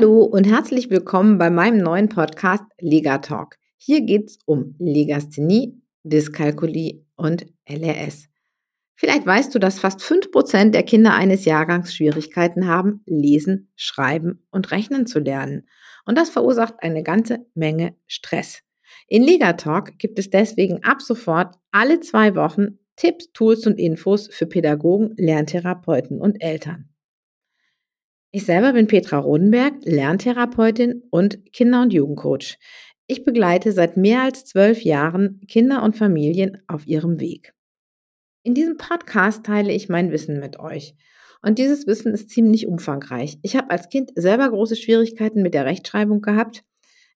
und herzlich willkommen bei meinem neuen Podcast Lega Talk. Hier geht es um Legasthenie, Dyskalkulie und LRS. Vielleicht weißt du, dass fast 5% der Kinder eines Jahrgangs Schwierigkeiten haben, lesen, schreiben und rechnen zu lernen. Und das verursacht eine ganze Menge Stress. In Legatalk gibt es deswegen ab sofort alle zwei Wochen Tipps, Tools und Infos für Pädagogen, Lerntherapeuten und Eltern. Ich selber bin Petra Rodenberg, Lerntherapeutin und Kinder- und Jugendcoach. Ich begleite seit mehr als zwölf Jahren Kinder und Familien auf ihrem Weg. In diesem Podcast teile ich mein Wissen mit euch. Und dieses Wissen ist ziemlich umfangreich. Ich habe als Kind selber große Schwierigkeiten mit der Rechtschreibung gehabt.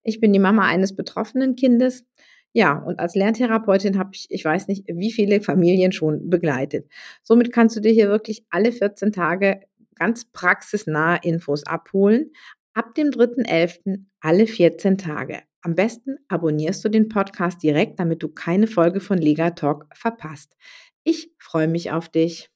Ich bin die Mama eines betroffenen Kindes. Ja, und als Lerntherapeutin habe ich, ich weiß nicht, wie viele Familien schon begleitet. Somit kannst du dir hier wirklich alle 14 Tage ganz praxisnahe Infos abholen. Ab dem 3.11. alle 14 Tage. Am besten abonnierst du den Podcast direkt, damit du keine Folge von Lega Talk verpasst. Ich freue mich auf dich.